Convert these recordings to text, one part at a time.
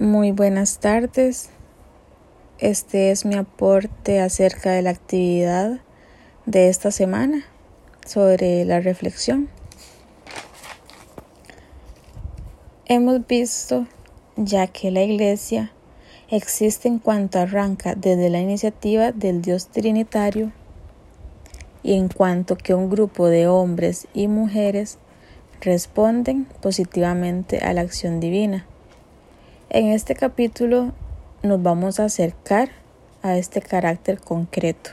Muy buenas tardes. Este es mi aporte acerca de la actividad de esta semana sobre la reflexión. Hemos visto ya que la Iglesia existe en cuanto arranca desde la iniciativa del Dios Trinitario y en cuanto que un grupo de hombres y mujeres responden positivamente a la acción divina. En este capítulo nos vamos a acercar a este carácter concreto,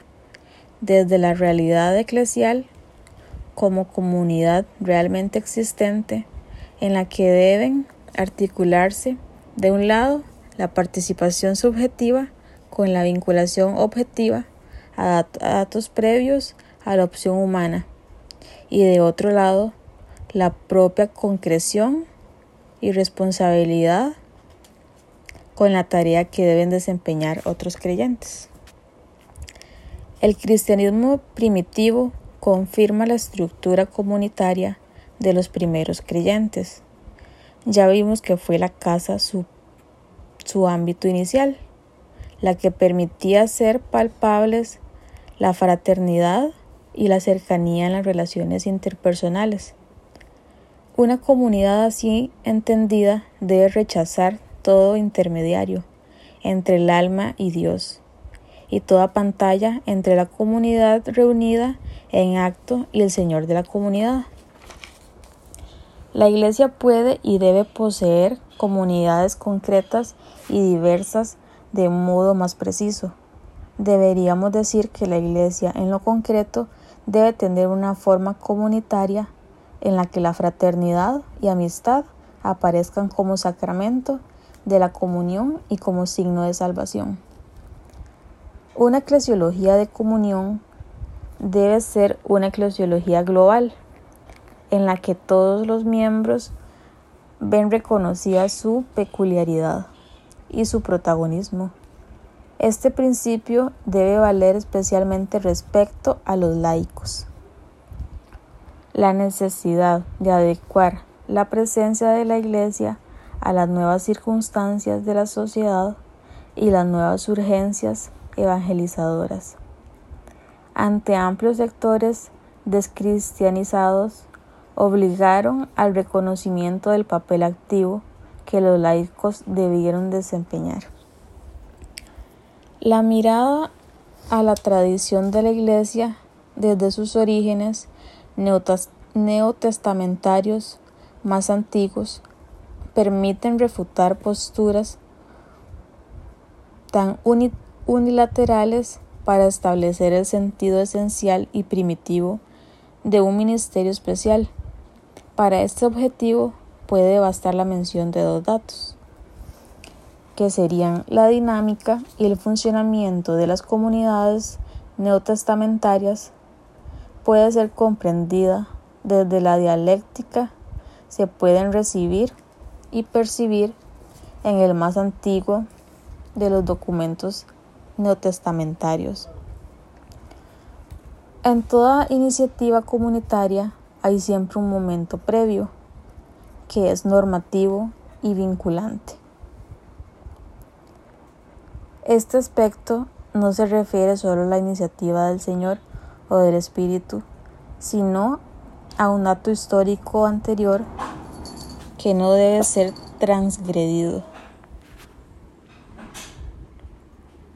desde la realidad eclesial como comunidad realmente existente en la que deben articularse, de un lado, la participación subjetiva con la vinculación objetiva a, datos previos a la opción humana y de otro lado, la propia concreción y responsabilidad con la tarea que deben desempeñar otros creyentes. El cristianismo primitivo confirma la estructura comunitaria de los primeros creyentes. Ya vimos que fue la casa su, ámbito inicial, la que permitía ser palpables la fraternidad y la cercanía en las relaciones interpersonales. Una comunidad así entendida debe rechazar todo intermediario entre el alma y Dios, y toda pantalla entre la comunidad reunida en acto y el Señor de la comunidad. La Iglesia puede y debe poseer comunidades concretas y diversas de modo más preciso. Deberíamos decir que la Iglesia en lo concreto debe tener una forma comunitaria en la que la fraternidad y amistad aparezcan como sacramento de la comunión y como signo de salvación. Una eclesiología de comunión debe ser una eclesiología global, en la que todos los miembros ven reconocida su peculiaridad y su protagonismo. Este principio debe valer especialmente respecto a los laicos. La necesidad de adecuar la presencia de la Iglesia a las nuevas circunstancias de la sociedad y las nuevas urgencias evangelizadoras. Ante amplios sectores descristianizados, obligaron al reconocimiento del papel activo que los laicos debieron desempeñar. La mirada a la tradición de la Iglesia desde sus orígenes neotestamentarios más antiguos permiten refutar posturas tan unilaterales para establecer el sentido esencial y primitivo de un ministerio especial. Para este objetivo puede bastar la mención de dos datos, que serían la dinámica y el funcionamiento de las comunidades neotestamentarias puede ser comprendida desde la dialéctica, se pueden recibir y percibir en el más antiguo de los documentos neotestamentarios. En toda iniciativa comunitaria hay siempre un momento previo que es normativo y vinculante. Este aspecto no se refiere solo a la iniciativa del Señor o del Espíritu, sino a un acto histórico anterior que no debe ser transgredido.